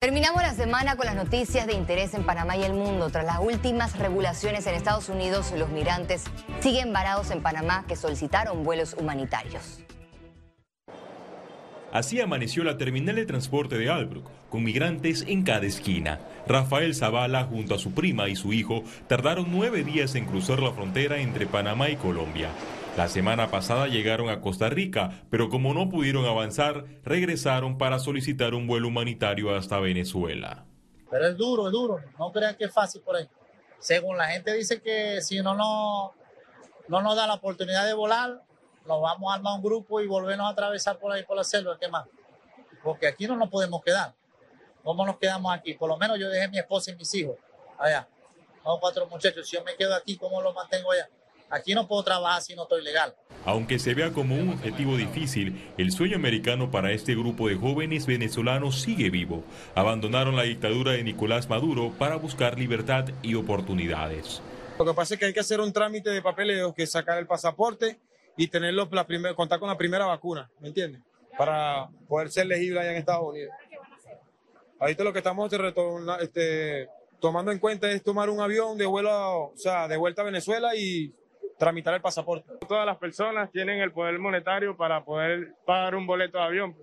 Terminamos la semana con las noticias de interés en Panamá y el mundo. Tras las últimas regulaciones en Estados Unidos, los migrantes siguen varados en Panamá que solicitaron vuelos humanitarios. Así amaneció la terminal de transporte de Albrook, con migrantes en cada esquina. Rafael Zavala, junto a su prima y su hijo, tardaron nueve días en cruzar la frontera entre Panamá y Colombia. La semana pasada llegaron a Costa Rica, pero como no pudieron avanzar, regresaron para solicitar un vuelo humanitario hasta Venezuela. Pero es duro, es duro. No crean que es fácil por ahí. Según la gente dice que si no, no, no nos da la oportunidad de volar, nos vamos a armar un grupo y volvernos a atravesar por ahí por la selva, ¿qué más? Porque aquí no nos podemos quedar. ¿Cómo nos quedamos aquí? Por lo menos yo dejé mi esposa y mis hijos allá. Son cuatro muchachos. Si yo me quedo aquí, ¿cómo los mantengo allá? Aquí no puedo trabajar si no estoy legal. Aunque se vea como un objetivo difícil, el sueño americano para este grupo de jóvenes venezolanos sigue vivo. Abandonaron la dictadura de Nicolás Maduro para buscar libertad y oportunidades. Lo que pasa es que hay que hacer un trámite de papeleo, que sacar el pasaporte y tenerlo la primera, contar con la primera vacuna, ¿me entiendes? Para poder ser elegible allá en Estados Unidos. Ahorita lo que estamos este, tomando en cuenta es tomar un avión de vuelo, o sea, de vuelta a Venezuela y tramitar el pasaporte. Todas las personas tienen el poder monetario para poder pagar un boleto de avión.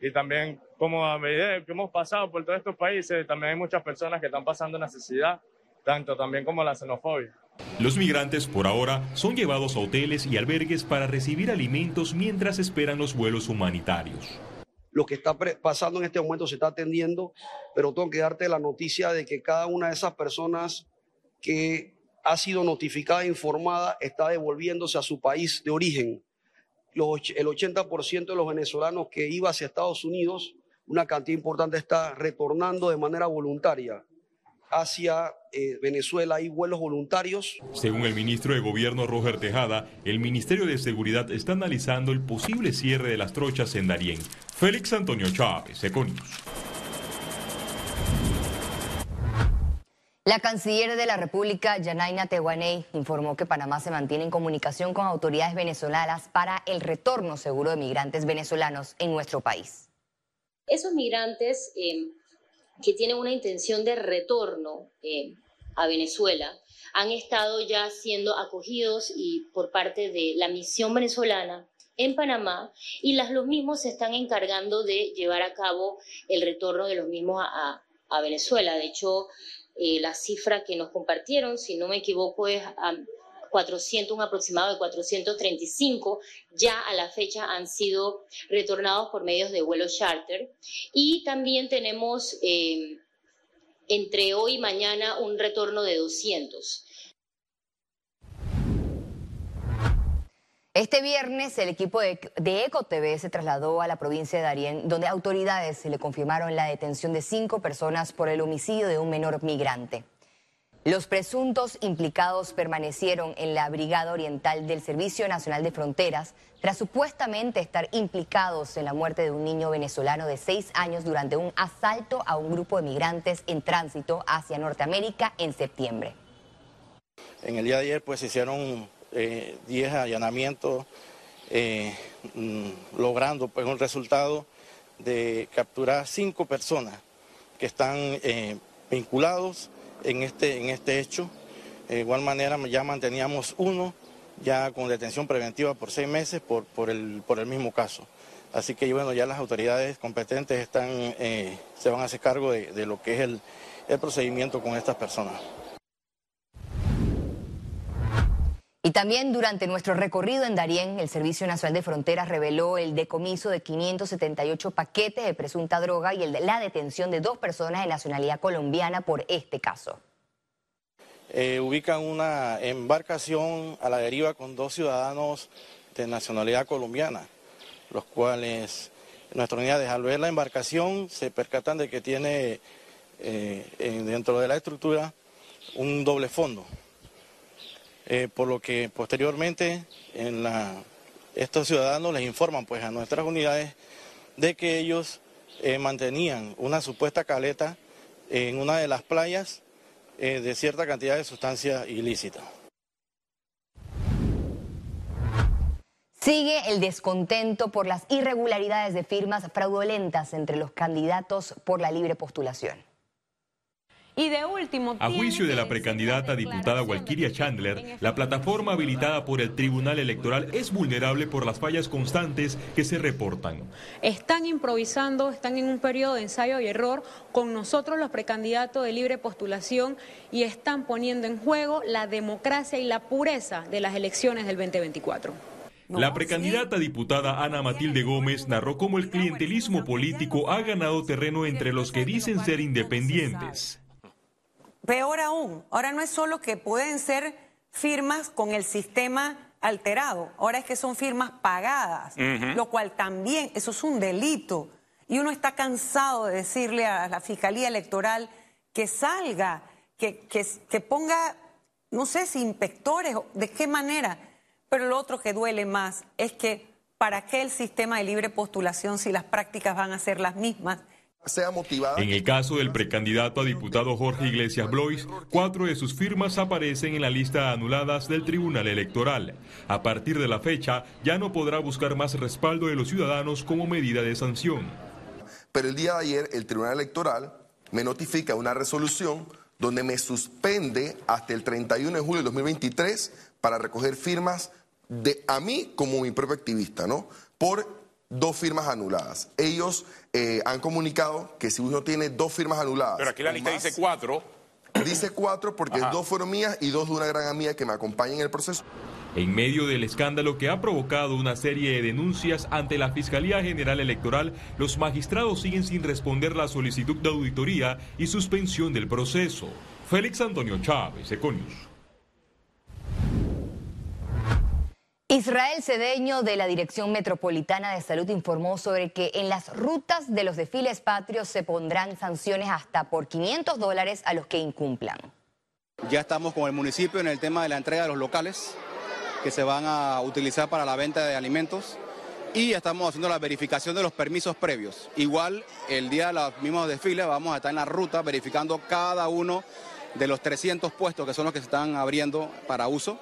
Y también, como a medida que hemos pasado por todos estos países, también hay muchas personas que están pasando necesidad, tanto también como la xenofobia. Los migrantes por ahora son llevados a hoteles y albergues para recibir alimentos mientras esperan los vuelos humanitarios. Lo que está pasando en este momento se está atendiendo, pero tengo que darte la noticia de que cada una de esas personas que ha sido notificada e informada, está devolviéndose a su país de origen. el 80% de los venezolanos que iba hacia Estados Unidos, una cantidad importante está retornando de manera voluntaria hacia eh, Venezuela. Hay vuelos voluntarios. Según el ministro de Gobierno Roger Tejada, el Ministerio de Seguridad está analizando el posible cierre de las trochas en Darién. Félix Antonio Chávez, Econius. La canciller de la República, Yanaina Tehuaney, informó que Panamá se mantiene en comunicación con autoridades venezolanas para el retorno seguro de migrantes venezolanos en nuestro país. Esos migrantes eh, que tienen una intención de retorno eh, a Venezuela han estado ya siendo acogidos y por parte de la misión venezolana en Panamá y las, los mismos se están encargando de llevar a cabo el retorno de los mismos a, a Venezuela. De hecho, eh, la cifra que nos compartieron, si no me equivoco, es 400, un aproximado de 435, ya a la fecha han sido retornados por medios de vuelo charter. Y también tenemos eh, entre hoy y mañana un retorno de 200. Este viernes el equipo de, EcoTV se trasladó a la provincia de Darién, donde autoridades le confirmaron la detención de cinco personas por el homicidio de un menor migrante. Los presuntos implicados permanecieron en la Brigada Oriental del Servicio Nacional de Fronteras tras supuestamente estar implicados en la muerte de un niño venezolano de seis años durante un asalto a un grupo de migrantes en tránsito hacia Norteamérica en septiembre. En el día de ayer pues se hicieron 10 eh, allanamientos, eh, mm, logrando pues, un resultado de capturar cinco personas que están eh, vinculados en este, en este hecho. De igual manera ya manteníamos uno ya con detención preventiva por seis meses por, por, el, por el mismo caso. Así que bueno, ya las autoridades competentes están, se van a hacer cargo de, de lo que es el, el procedimiento con estas personas. Y también durante nuestro recorrido en Darién, el Servicio Nacional de Fronteras reveló el decomiso de 578 paquetes de presunta droga y el de la detención de dos personas de nacionalidad colombiana por este caso. Eh, ubican una embarcación a la deriva con dos ciudadanos de nacionalidad colombiana, los cuales nuestras unidades al ver la embarcación se percatan de que tiene eh, dentro de la estructura un doble fondo. Eh, por lo que posteriormente estos ciudadanos les informan pues a nuestras unidades de que ellos eh, mantenían una supuesta caleta en una de las playas eh, de cierta cantidad de sustancia ilícita. Sigue el descontento por las irregularidades de firmas fraudulentas entre los candidatos por la libre postulación. Y de último, a juicio de la precandidata diputada Walkiria Chandler, la plataforma habilitada por el Tribunal Electoral es vulnerable por las fallas constantes que se reportan. Están improvisando, están en un periodo de ensayo y error con nosotros los precandidatos de libre postulación y están poniendo en juego la democracia y la pureza de las elecciones del 2024. La precandidata diputada Ana Matilde Gómez narró cómo el clientelismo político ha ganado terreno entre los que dicen ser independientes. Peor aún, ahora no es solo que pueden ser firmas con el sistema alterado, ahora es que son firmas pagadas, lo cual también, eso es un delito. Y uno está cansado de decirle a la Fiscalía Electoral que salga, que, que, que ponga, no sé si inspectores, de qué manera. Pero lo otro que duele más es que ¿para qué el sistema de libre postulación si las prácticas van a ser las mismas? Sea motivada. En el caso del precandidato a diputado Jorge Iglesias Blois, cuatro de sus firmas aparecen en la lista anuladas del Tribunal Electoral. A partir de la fecha, ya no podrá buscar más respaldo de los ciudadanos como medida de sanción. Pero el día de ayer, el Tribunal Electoral me notifica una resolución donde me suspende hasta el 31 de julio de 2023 para recoger firmas de a mí como mi propio activista, ¿no? Por dos firmas anuladas. Ellos eh, han comunicado que si uno tiene dos firmas anuladas. Pero aquí la lista dice cuatro. Dice cuatro porque dos fueron mías y dos de una gran amiga que me acompaña en el proceso. En medio del escándalo que ha provocado una serie de denuncias ante la Fiscalía General Electoral, los magistrados siguen sin responder la solicitud de auditoría y suspensión del proceso. Félix Antonio Chávez, Econius. Israel Cedeño de la Dirección Metropolitana de Salud informó sobre que en las rutas de los desfiles patrios se pondrán sanciones hasta por 500 dólares a los que incumplan. Ya estamos con el municipio en el tema de la entrega de los locales que se van a utilizar para la venta de alimentos y estamos haciendo la verificación de los permisos previos. Igual el día de los mismos desfiles vamos a estar en la ruta verificando cada uno de los 300 puestos que son los que se están abriendo para uso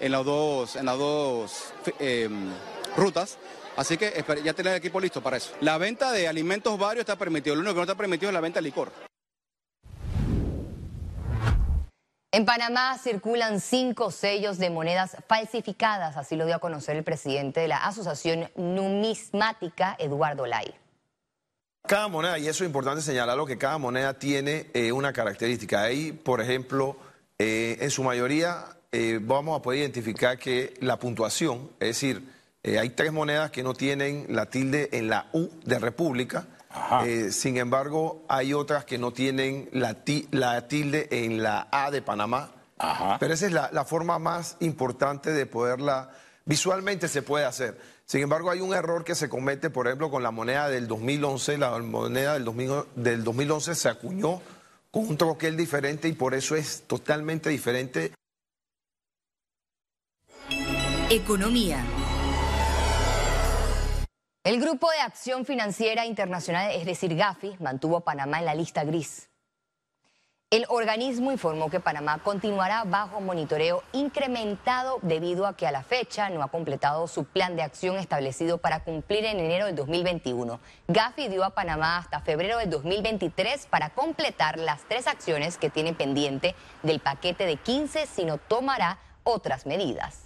en las dos, en las dos em, rutas. Así que ya tenemos el equipo listo para eso. La venta de alimentos varios está permitido, lo único que no está permitido es la venta de licor. En Panamá circulan cinco sellos de monedas falsificadas, así lo dio a conocer el presidente de la Asociación Numismática, Eduardo Lai. Cada moneda, y eso es importante señalarlo, que cada moneda tiene eh, una característica. Ahí, por ejemplo, eh, en su mayoría eh, vamos a poder identificar que la puntuación, es decir, eh, hay tres monedas que no tienen la tilde en la U de República, eh, sin embargo, hay otras que no tienen la, tilde en la A de Panamá. Pero esa es la, forma más importante de poderla, visualmente se puede hacer. Sin embargo, hay un error que se comete, por ejemplo, con la moneda del 2011. La moneda del, del 2011 se acuñó con un troquel diferente y por eso es totalmente diferente Economía. El Grupo de Acción Financiera Internacional, es decir, GAFI, mantuvo a Panamá en la lista gris. El organismo informó que Panamá continuará bajo monitoreo incrementado debido a que a la fecha no ha completado su plan de acción establecido para cumplir en enero del 2021. Gafi dio a Panamá hasta febrero del 2023 para completar las tres acciones que tiene pendiente del paquete de 15 si no tomará otras medidas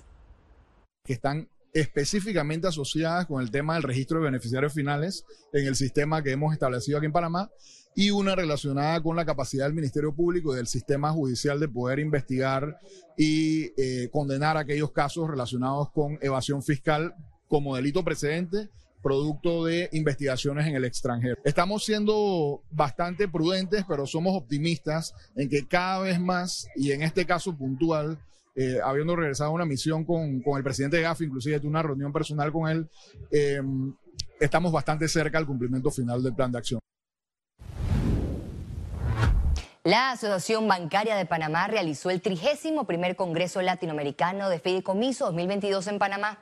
que están específicamente asociadas con el tema del registro de beneficiarios finales en el sistema que hemos establecido aquí en Panamá y una relacionada con la capacidad del Ministerio Público y del sistema judicial de poder investigar y eh, condenar aquellos casos relacionados con evasión fiscal como delito precedente producto de investigaciones en el extranjero. Estamos siendo bastante prudentes, pero somos optimistas en que cada vez más, y en este caso puntual, eh, habiendo regresado a una misión con, el presidente de GAFI, inclusive tuve una reunión personal con él, eh, estamos bastante cerca al cumplimiento final del plan de acción. La Asociación Bancaria de Panamá realizó el trigésimo primer Congreso Latinoamericano de Fideicomiso 2022 en Panamá.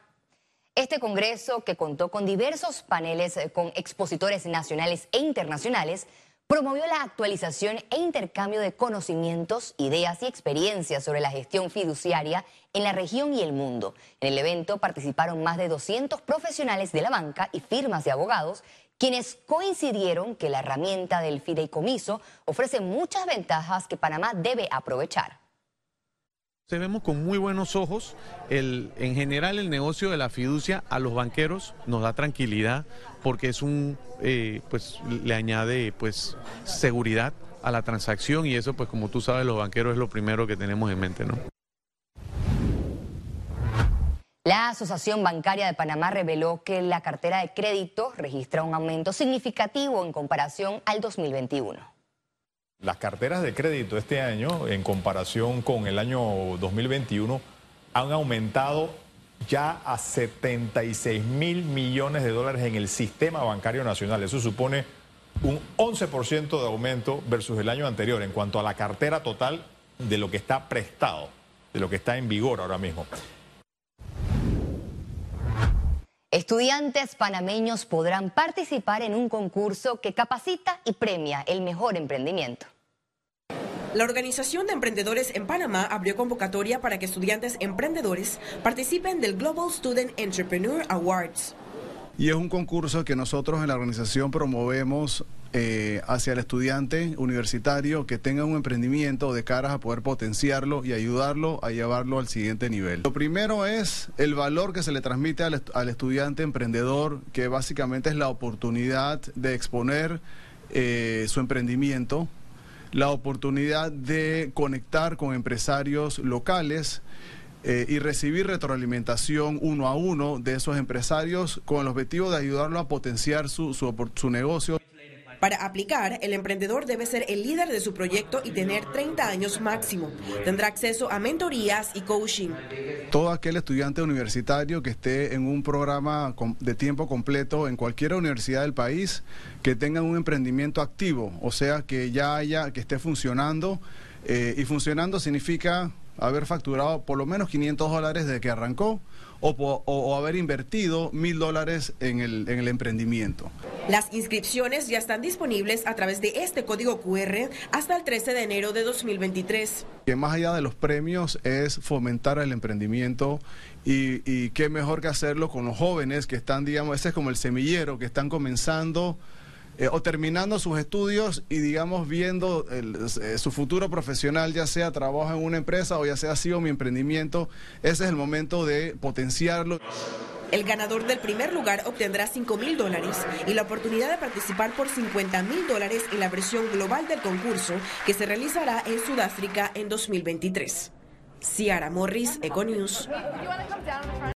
Este congreso, que contó con diversos paneles eh, con expositores nacionales e internacionales, promovió la actualización e intercambio de conocimientos, ideas y experiencias sobre la gestión fiduciaria en la región y el mundo. En el evento participaron más de 200 profesionales de la banca y firmas de abogados, quienes coincidieron que la herramienta del fideicomiso ofrece muchas ventajas que Panamá debe aprovechar. Se vemos con muy buenos ojos. El, en general el negocio de la fiducia a los banqueros nos da tranquilidad porque es un, eh, pues le añade pues seguridad a la transacción y eso pues como tú sabes los banqueros es lo primero que tenemos en mente, ¿no? La Asociación Bancaria de Panamá reveló que la cartera de crédito registra un aumento significativo en comparación al 2021. Las carteras de crédito este año, en comparación con el año 2021, han aumentado ya a 76 mil millones de dólares en el sistema bancario nacional. Eso supone un 11% de aumento versus el año anterior en cuanto a la cartera total de lo que está prestado, de lo que está en vigor ahora mismo. Estudiantes panameños podrán participar en un concurso que capacita y premia el mejor emprendimiento. La Organización de Emprendedores en Panamá abrió convocatoria para que estudiantes emprendedores participen del Global Student Entrepreneur Awards. Y es un concurso que nosotros en la organización promovemos eh, hacia el estudiante universitario que tenga un emprendimiento de caras a poder potenciarlo y ayudarlo a llevarlo al siguiente nivel. Lo primero es el valor que se le transmite al, estudiante emprendedor, que básicamente es la oportunidad de exponer eh, su emprendimiento, la oportunidad de conectar con empresarios locales eh, y recibir retroalimentación uno a uno de esos empresarios con el objetivo de ayudarlo a potenciar su, negocio. Para aplicar, el emprendedor debe ser el líder de su proyecto y tener 30 años máximo. Tendrá acceso a mentorías y coaching. Todo aquel estudiante universitario que esté en un programa de tiempo completo en cualquier universidad del país, que tenga un emprendimiento activo, o sea, que ya haya, que esté funcionando, eh, y funcionando significa haber facturado por lo menos 500 dólares desde que arrancó o, haber invertido mil dólares en el, en el emprendimiento. Las inscripciones ya están disponibles a través de este código QR hasta el 13 de enero de 2023. Que más allá de los premios es fomentar el emprendimiento y, y qué mejor que hacerlo con los jóvenes que están, digamos, ese es como el semillero, que están comenzando eh, o terminando sus estudios y digamos viendo eh, su futuro profesional, ya sea trabajo en una empresa o ya sea sido mi emprendimiento, ese es el momento de potenciarlo. El ganador del primer lugar obtendrá 5 mil dólares y la oportunidad de participar por 50 mil dólares en la versión global del concurso que se realizará en Sudáfrica en 2023. Ciara Morris, Econews.